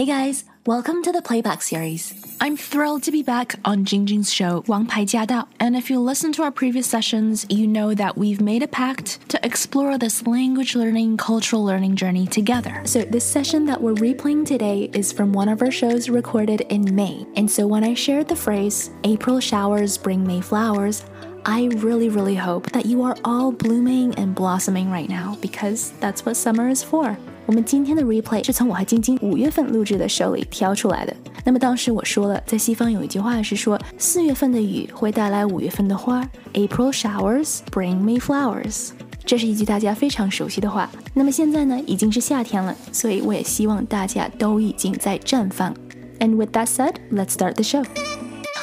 Hey guys, welcome to the playback series. I'm thrilled to be back on Jingjing's show, Wang Pai Jia Dao. And if you listen to our previous sessions, you know that we've made a pact to explore this language learning, cultural learning journey together. So, this session that we're replaying today is from one of our shows recorded in May. And so, when I shared the phrase, April showers bring May flowers, I really, really hope that you are all blooming and blossoming right now because that's what summer is for. 我们今天的 replay 是从我和晶晶五月份录制的 show 里挑出来的。那么当时我说了，在西方有一句话是说，四月份的雨会带来五月份的花，April showers bring May flowers。这是一句大家非常熟悉的话。那么现在呢，已经是夏天了，所以我也希望大家都已经在绽放。And with that said, let's start the show.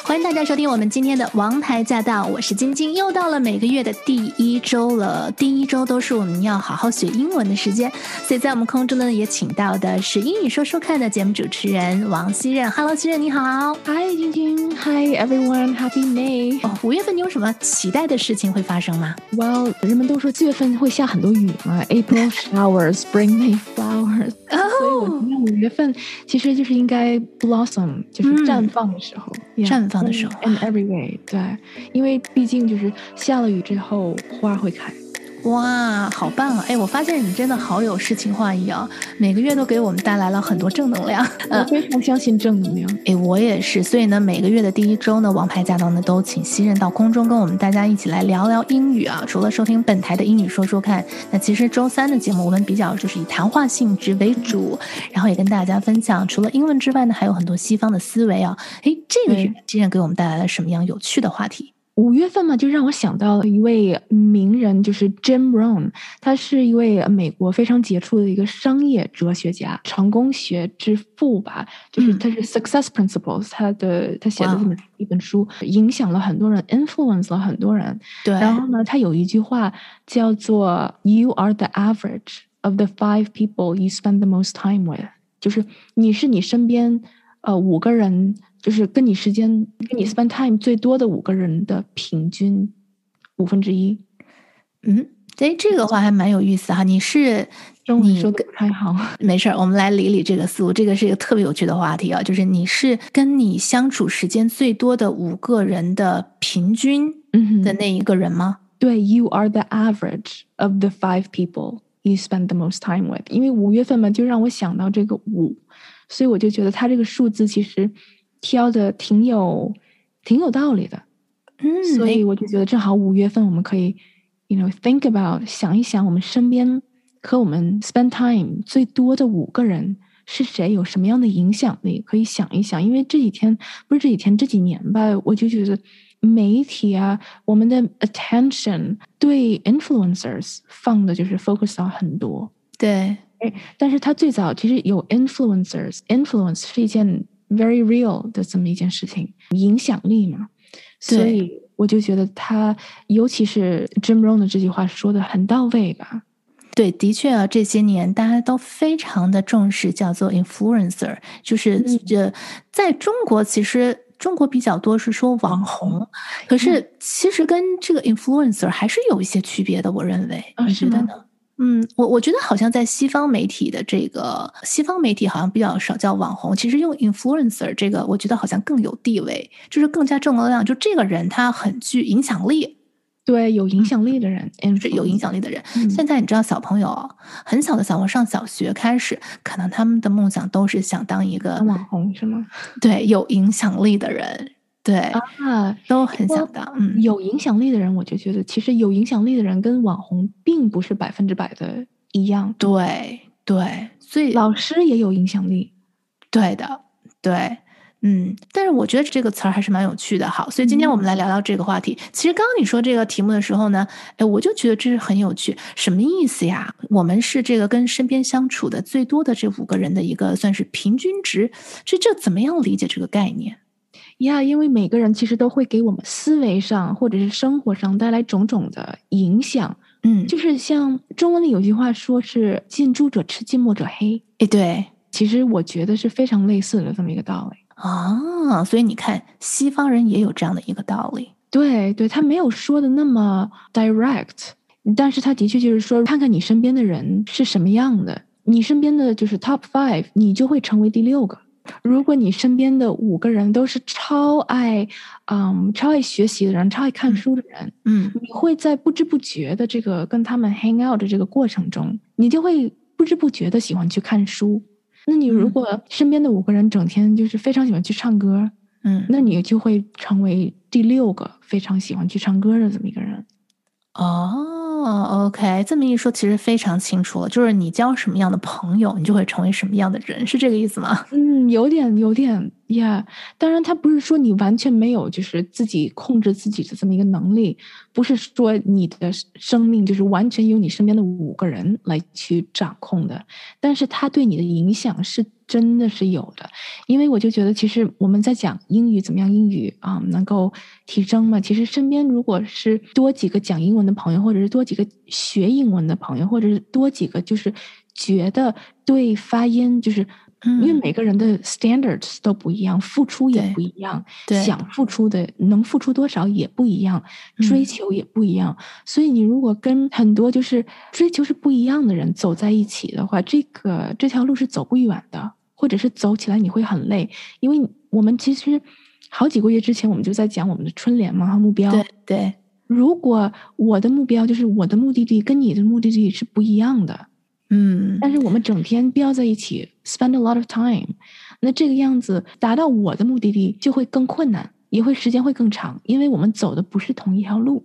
欢迎大家收听我们今天的《王牌驾到》，我是晶晶。又到了每个月的第一周了，第一周都是我们要好好学英文的时间，所以在我们空中呢，也请到的是英语说说看的节目主持人王熙任。Hello，熙任你好。Hi，晶晶。Hi everyone，Happy May。哦，五月份你有什么期待的事情会发生吗？Well，人们都说四月份会下很多雨嘛，April showers，bring May flowers。所以我五月份其实就是应该 blossom，就是绽放的时候，绽放。的时候。And every way，对，因为毕竟就是下了雨之后，花会开。哇，好棒啊！哎，我发现你真的好有诗情画意啊，每个月都给我们带来了很多正能量。我非常相信正能量。哎，我也是。所以呢，每个月的第一周呢，王牌驾到呢，都请新人到空中跟我们大家一起来聊聊英语啊。除了收听本台的英语说说看，那其实周三的节目我们比较就是以谈话性质为主，然后也跟大家分享除了英文之外呢，还有很多西方的思维啊。哎，这个月新人给我们带来了什么样有趣的话题？五月份嘛，就让我想到了一位名人，就是 Jim Rohn，他是一位美国非常杰出的一个商业哲学家，成功学之父吧。就是他是 Success Principles，他的他写的这么一本书，影响了很多人，influence 了很多人。对。然后呢，他有一句话叫做 “You are the average of the five people you spend the most time with”，就是你是你身边呃五个人。就是跟你时间跟你 spend time 最多的五个人的平均五分之一，嗯，哎，这个话还蛮有意思哈。你是你说的太好，没事儿，我们来理理这个思路。这个是一个特别有趣的话题啊，就是你是跟你相处时间最多的五个人的平均的那一个人吗？对，You are the average of the five people you spend the most time with。因为五月份嘛，就让我想到这个五，所以我就觉得它这个数字其实。挑的挺有挺有道理的，嗯，所以我就觉得正好五月份我们可以，you know think about 想一想我们身边和我们 spend time 最多的五个人是谁，有什么样的影响力，可以想一想。因为这几天不是这几天这几年吧，我就觉得媒体啊，我们的 attention 对 influencers 放的就是 focus 到很多，对，哎，但是他最早其实有 influencers，influence 是一件。Very real 的这么一件事情，影响力嘛，所以我就觉得他，尤其是 Jim Rohn 的这句话说的很到位吧。对，的确啊，这些年大家都非常的重视叫做 influencer，就是这在中国其实中国比较多是说网红，可是其实跟这个 influencer 还是有一些区别的，我认为，你觉得呢？嗯，我我觉得好像在西方媒体的这个西方媒体好像比较少叫网红，其实用 influencer 这个，我觉得好像更有地位，就是更加正能量。就这个人他很具影响力，对，有影响力的人，是有影响力的人。现在你知道，小朋友很小的小朋友上小学开始，可能他们的梦想都是想当一个网红，是吗？对，有影响力的人。对啊，都很想当。嗯，有影响力的人，我就觉得其实有影响力的人跟网红并不是百分之百的一样。对对，所以老师也有影响力。对的，对，嗯。但是我觉得这个词儿还是蛮有趣的。好，所以今天我们来聊聊这个话题。其实刚刚你说这个题目的时候呢，哎，我就觉得这是很有趣。什么意思呀？我们是这个跟身边相处的最多的这五个人的一个算是平均值。这这怎么样理解这个概念？呀，因为每个人其实都会给我们思维上或者是生活上带来种种的影响。嗯，就是像中文里有句话说是“近朱者赤，近墨者黑”。哎，对，其实我觉得是非常类似的这么一个道理啊。所以你看，西方人也有这样的一个道理。对，对他没有说的那么 direct，但是他的确就是说，看看你身边的人是什么样的。你身边的就是 top five，你就会成为第六个。如果你身边的五个人都是超爱，嗯，超爱学习的人，超爱看书的人，嗯，你会在不知不觉的这个跟他们 hang out 的这个过程中，你就会不知不觉的喜欢去看书。那你如果身边的五个人整天就是非常喜欢去唱歌，嗯，那你就会成为第六个非常喜欢去唱歌的这么一个人。哦，OK，这么一说，其实非常清楚了，就是你交什么样的朋友，你就会成为什么样的人，是这个意思吗？嗯，有点，有点，Yeah。当然，他不是说你完全没有，就是自己控制自己的这么一个能力，不是说你的生命就是完全由你身边的五个人来去掌控的，但是他对你的影响是。真的是有的，因为我就觉得，其实我们在讲英语怎么样，英语啊能够提升嘛。其实身边如果是多几个讲英文的朋友，或者是多几个学英文的朋友，或者是多几个就是觉得对发音就是，因为每个人的 standards 都不一样，付出也不一样，想付出的能付出多少也不一样，追求也不一样。所以你如果跟很多就是追求是不一样的人走在一起的话，这个这条路是走不远的。或者是走起来你会很累，因为我们其实好几个月之前我们就在讲我们的春联嘛和目标。对对，如果我的目标就是我的目的地跟你的目的地是不一样的，嗯，但是我们整天标在一起，spend a lot of time，那这个样子达到我的目的地就会更困难，也会时间会更长，因为我们走的不是同一条路。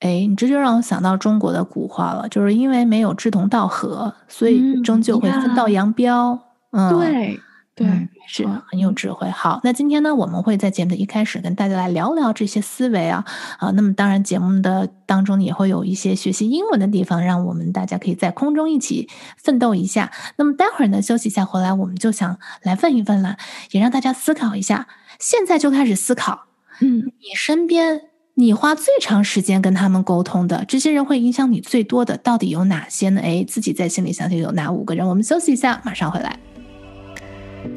哎，你这就让我想到中国的古话了，就是因为没有志同道合，所以终究会分道扬镳。嗯，对对，是很有智慧。好，那今天呢，我们会在节目的一开始跟大家来聊聊这些思维啊啊。那么当然，节目的当中也会有一些学习英文的地方，让我们大家可以在空中一起奋斗一下。那么待会儿呢，休息一下回来，我们就想来问一问了，也让大家思考一下。现在就开始思考，嗯，你身边你花最长时间跟他们沟通的这些人，会影响你最多的到底有哪些呢？哎，自己在心里想想有哪五个人？我们休息一下，马上回来。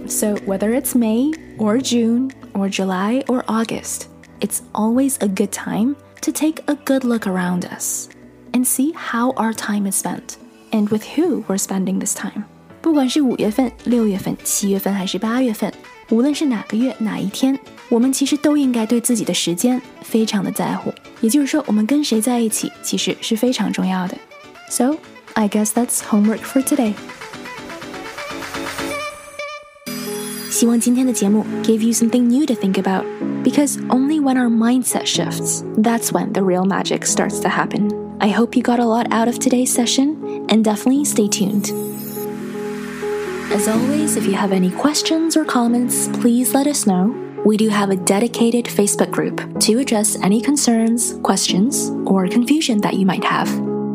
So, whether it's May or June or July or August, it's always a good time to take a good look around us and see how our time is spent and with who we're spending this time. 不管是五月份、六月份、七月份还是八月份，无论是哪个月哪一天，我们其实都应该对自己的时间非常的在乎。也就是说，我们跟谁在一起，其实是非常重要的。So, I guess that's homework for today. 希望今天的节目 gave you something new to think about. Because only when our mindset shifts, that's when the real magic starts to happen. I hope you got a lot out of today's session, and definitely stay tuned. As always, if you have any questions or comments, please let us know. We do have a dedicated Facebook group to address any concerns, questions, or confusion that you might have.